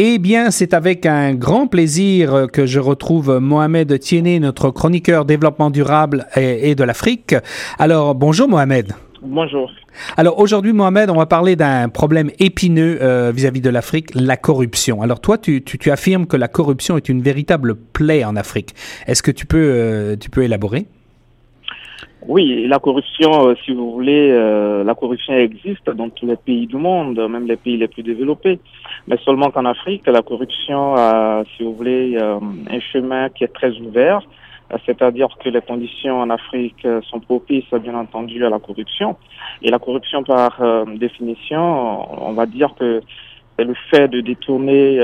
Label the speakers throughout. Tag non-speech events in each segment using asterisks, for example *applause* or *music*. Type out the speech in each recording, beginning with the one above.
Speaker 1: Eh bien, c'est avec un grand plaisir que je retrouve Mohamed Tienné, notre chroniqueur développement durable et, de l'Afrique. Alors, bonjour Mohamed.
Speaker 2: Bonjour.
Speaker 1: Alors aujourd'hui, Mohamed, on va parler d'un problème épineux euh, vis-à-vis de l'Afrique, la corruption. Alors toi, tu, tu, affirmes que la corruption est une véritable plaie en Afrique. Est-ce que tu peux, euh, tu peux élaborer?
Speaker 2: Oui, la corruption, euh, si vous voulez, euh, la corruption existe dans tous les pays du monde, même les pays les plus développés. Mais seulement qu'en Afrique, la corruption a, si vous voulez, euh, un chemin qui est très ouvert. C'est-à-dire que les conditions en Afrique sont propices, bien entendu, à la corruption. Et la corruption, par définition, on va dire que c'est le fait de détourner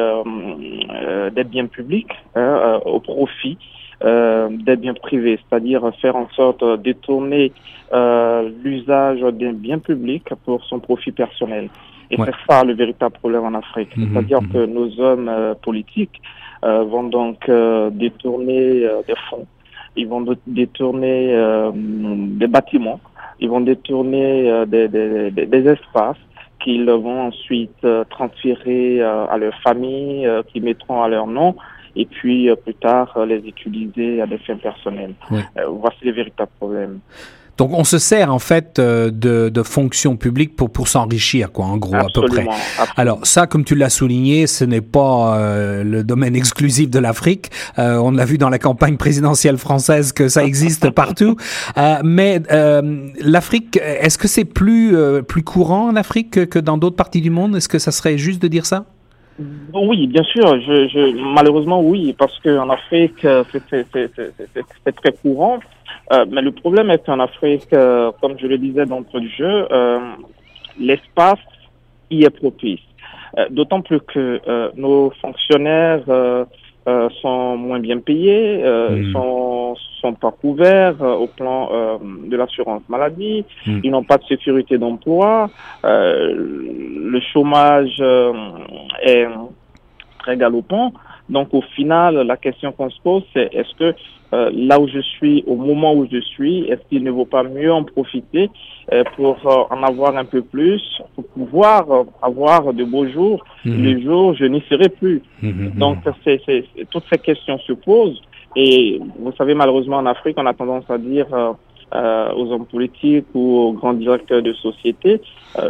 Speaker 2: des biens publics hein, au profit euh, des biens privés, c'est-à-dire faire en sorte de détourner euh, l'usage d'un bien public pour son profit personnel. Et c'est ça le véritable problème en Afrique. Mhm, c'est-à-dire mhm. que nos hommes euh, politiques euh, vont donc euh, détourner des fonds, ils vont détourner des bâtiments, ils vont détourner des, des, des, espaces qu'ils vont ensuite transférer à leurs familles, qui mettront à leur nom et puis euh, plus tard euh, les utiliser à des fins personnelles. Euh, voici les véritables problèmes.
Speaker 1: Donc on se sert en fait de, de fonctions publiques pour, pour s'enrichir, quoi, en gros, à peu près. Alors ça, comme tu l'as souligné, ce n'est pas le domaine exclusif de l'Afrique. on l'a vu dans la campagne présidentielle française que ça existe *laughs* partout. mais l'Afrique, est-ce que c'est plus, plus courant en Afrique que, que dans d'autres parties du monde? Est-ce que ça serait juste de dire ça?
Speaker 2: Oui, bien sûr. Je, je, malheureusement, oui, parce qu'en Afrique, euh, c'est très courant. Euh, mais le problème est qu'en Afrique, euh, comme je le disais d'entre du jeu, euh, l'espace y est propice. D'autant plus que nos fonctionnaires euh, sont moins bien payés, euh, hmm. sont sont pas couverts euh, au plan euh, de l'assurance maladie, hmm. ils n'ont pas de sécurité d'emploi, le chômage est très galopant. Donc au final, la question qu'on se pose, c'est est-ce que euh, là où je suis, au moment où je suis, est-ce qu'il ne vaut pas mieux en profiter euh, pour euh, en avoir un peu plus, pour pouvoir avoir de beaux jours, mhm. les jours où je n'y serai plus. Mhm, mhm, Donc c'est, c'est, toutes ces questions se posent. Et vous savez, malheureusement en Afrique, on a tendance à dire aux hommes politiques ou aux grands directeurs de société,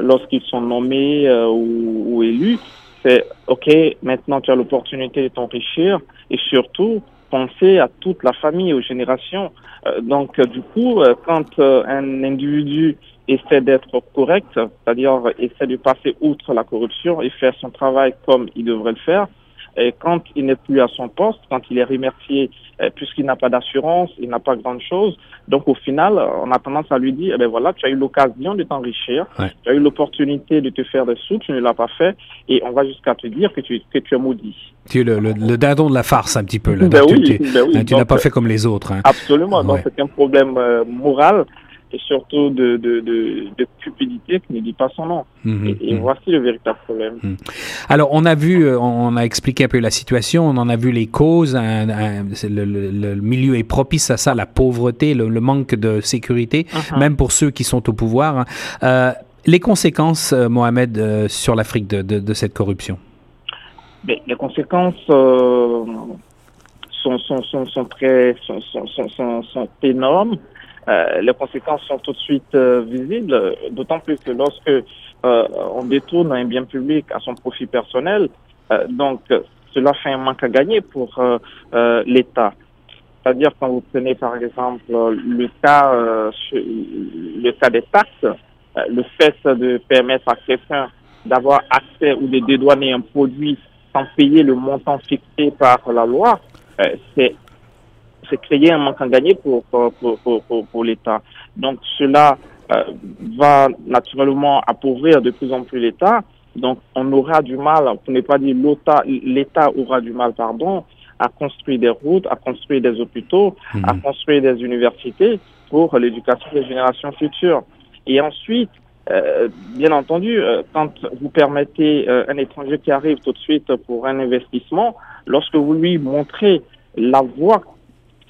Speaker 2: lorsqu'ils sont nommés ou, ou élus, c'est OK, maintenant tu as l'opportunité de t'enrichir et surtout penser à toute la famille, aux générations. Euh, donc du coup, euh, quand euh, un individu essaie d'être correct, c'est-à-dire essaie de passer outre la corruption et faire son travail comme il devrait le faire, et quand il n'est plus à son poste, quand il est remercié, euh, puisqu'il n'a pas d'assurance, il n'a pas grand chose. Donc au final, on a tendance à lui dire, eh ben voilà, tu as eu l'occasion de t'enrichir, tu as eu l'opportunité de te faire des sous, tu ne l'as pas fait, et on va jusqu'à te dire que tu, que tu es maudit.
Speaker 1: Tu es le, le, dindon de la farce un petit peu. Là. Ben oui, ben oui. tu n'as pas fait comme les autres. Hein.
Speaker 2: Absolument. Donc c'est un problème euh, moral et surtout de, de, de, de, cupidité qui ne dit pas son nom. Mhm, et, mhm. voici le véritable problème. Mhm.
Speaker 1: Alors, on a vu, euh, on a expliqué un peu la situation, on en a vu les causes. le, milieu est propice à ça, la pauvreté, le, manque de sécurité, uh-huh. même pour ceux qui sont au pouvoir. Hein. Euh, les conséquences, euh, Mohamed, sur l'Afrique de, de, cette corruption?
Speaker 2: Mais Les conséquences sont, sont, sont, sont, très sont, sont, sont énormes. Euh, les conséquences sont tout de suite euh, visibles, d'autant plus que lorsque euh, on détourne un bien public à son profit personnel, donc cela fait un manque à gagner pour l'État. C'est-à-dire quand vous prenez par exemple le cas, le cas des taxes, le fait de permettre à quelqu'un d'avoir accès ou de dédouaner un produit sans payer le montant fixé par la loi, c'est c'est créer un manque à gagner pour, pour, pour, pour, pour l'État. Donc cela euh, va naturellement appauvrir de plus en plus l'État. Donc on aura du mal, pour ne pas dire l'État aura du mal, pardon, à construire des routes, à construire des hôpitaux, à mhm. construire des universités pour l'éducation des générations futures. Et ensuite, euh, bien entendu, euh, quand vous permettez euh, un étranger qui arrive tout de suite pour un investissement, lorsque vous lui montrez la voie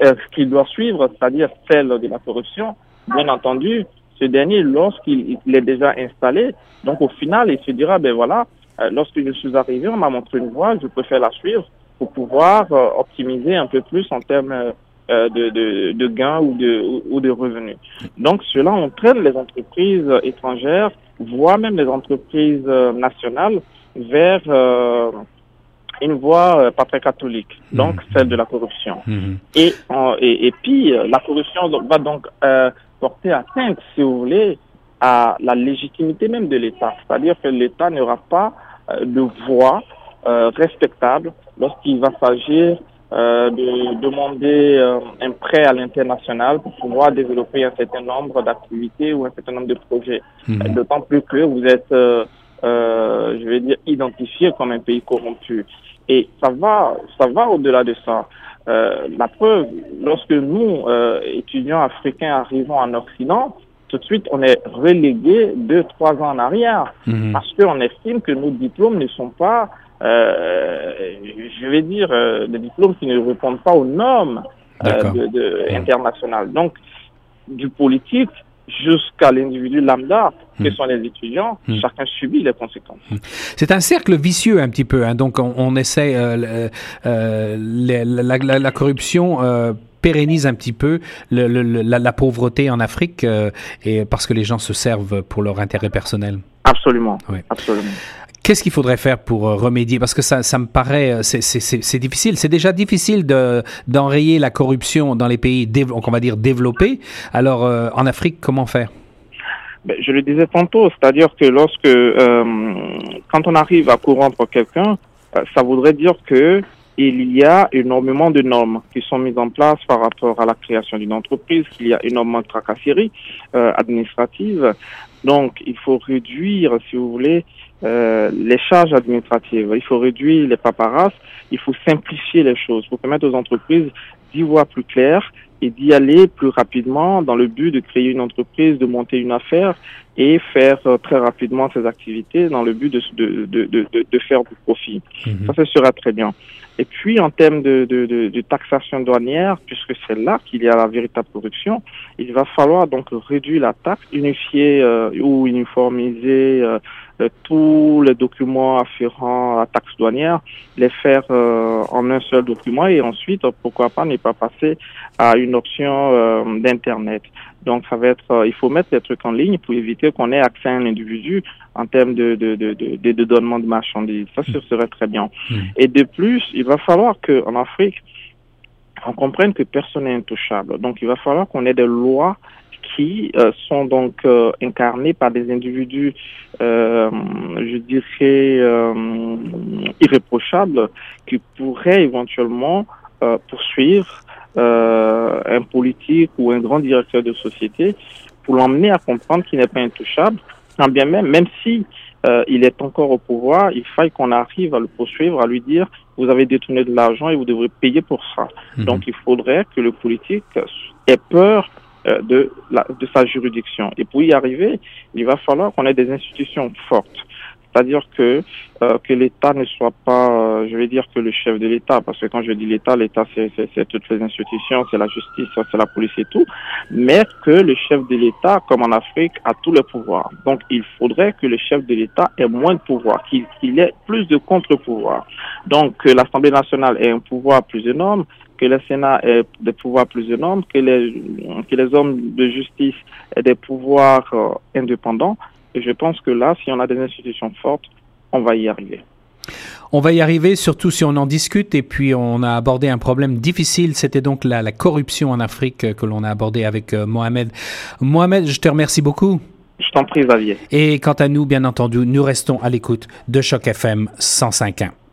Speaker 2: ce qu'il doit suivre, c'est-à-dire celle de la corruption, bien entendu, ce dernier, lorsqu'il est déjà installé, donc au final, il se dira, ben voilà, lorsque je suis arrivé, on m'a montré une voie, je préfère la suivre pour pouvoir optimiser un peu plus en termes de, de, de, gains ou de, ou de revenus. Donc cela entraîne les entreprises étrangères, voire même les entreprises nationales, vers une voie pas très catholique, donc mmh. celle de la corruption. Mmh. Et, et, et, puis, la corruption va donc euh, porter atteinte, si vous voulez, à la légitimité même de l'État. C'est-à-dire que l'État n'aura pas euh, de voie euh, respectable lorsqu'il va s'agir euh, de demander euh, un prêt à l'international pour pouvoir développer un certain nombre d'activités ou un certain nombre de projets. Mmh. D'autant plus que vous êtes, euh, je vais dire, identifié comme un pays corrompu. Et ça va, ça va au-delà de ça. Euh, la preuve, lorsque nous, euh, étudiants africains, arrivons en Occident, tout de suite, on est relégué deux, trois ans en arrière, mhm. parce qu'on estime que nos diplômes ne sont pas, je vais dire, des diplômes qui ne répondent pas aux normes de, de, internationales. Donc, du politique, jusqu'à l'individu lambda, que hmm. sont les étudiants, hmm. chacun subit les conséquences. Hmm.
Speaker 1: C'est un cercle vicieux un petit peu. Hein. Donc on, on essaie, euh, euh, la, la, la, corruption euh, pérennise un petit peu le, le, la, la, pauvreté en Afrique et parce que les gens se servent pour leur intérêt personnel.
Speaker 2: Absolument. Oui. Absolument.
Speaker 1: Qu'est-ce qu'il faudrait faire pour remédier? Parce que ça, ça me paraît, c'est difficile. C'est déjà difficile d'enrayer la corruption dans les pays, on va dire, développés. Alors, en Afrique, comment faire?
Speaker 2: Je le disais tantôt, c'est-à-dire que lorsque, euh, quand on arrive à corrompre quelqu'un, ça voudrait dire que il y a énormément de normes qui sont mises en place par rapport à la création d'une entreprise, qu'il y a énormément de tracasseries euh, administratives. Donc, il faut réduire, si vous voulez, euh, les charges administratives. Il faut réduire les paperasses. Il faut simplifier les choses pour permettre aux entreprises d'y voir plus clair et d'y aller plus rapidement dans le but de créer une entreprise, de monter une affaire et faire euh, très rapidement ses activités dans le but de, de, de, de, de faire du profit. Mhm. Ça, ce sera très bien. Et puis, en termes de, de, de, taxation douanière, puisque c'est là qu'il y a la véritable corruption, il va falloir donc réduire la taxe, unifier euh, ou uniformiser euh, tous les documents afférents à la taxe douanière, les faire en un seul document et ensuite, pourquoi pas, ne pas passer à une option d'Internet. Donc, ça va être, il faut mettre les trucs en ligne pour éviter qu'on ait accès à un individu en termes de, de, de, de, de donnement de marchandises. Ça, ce serait très bien. Mm. Et de plus, il va falloir qu'en Afrique, on comprenne que personne n'est intouchable. Donc, il va falloir qu'on ait des lois qui euh, sont donc euh, incarnées par des individus, euh, je dirais, irréprochables, qui pourraient éventuellement poursuivre un politique ou un grand directeur de société pour l'emmener à comprendre qu'il n'est pas intouchable, quand bien même, même si il est encore au pouvoir, il faille qu'on arrive à le poursuivre, à lui dire vous avez détourné de l'argent et vous devrez payer pour ça. Mhm. Donc il faudrait que le politique ait peur euh, de, la, de sa juridiction. Et pour y arriver, il va falloir qu'on ait des institutions fortes. C'est-à-dire que euh, que l'État ne soit pas, euh, je vais dire que le chef de l'État, parce que quand je dis l'État, l'État c'est toutes les institutions, c'est la justice, c'est la police et tout, mais que le chef de l'État, comme en Afrique, a tous les pouvoirs. Donc il faudrait que le chef de l'État ait moins de pouvoir, qu'il ait plus de contre-pouvoirs. Donc que l'Assemblée nationale ait un pouvoir plus énorme, que le Sénat ait des pouvoirs plus énormes, que les, que les hommes de justice aient des pouvoirs euh, indépendants et je pense que là, si on a des institutions fortes, on va y arriver.
Speaker 1: On va y arriver, surtout si on en discute. Et puis, on a abordé un problème difficile. C'était donc la, la, corruption en Afrique que l'on a abordé avec euh, Mohamed. Mohamed, je te remercie beaucoup.
Speaker 2: Je t'en prie, Xavier.
Speaker 1: Et quant à nous, bien entendu, nous restons à l'écoute de Choc FM 105.1.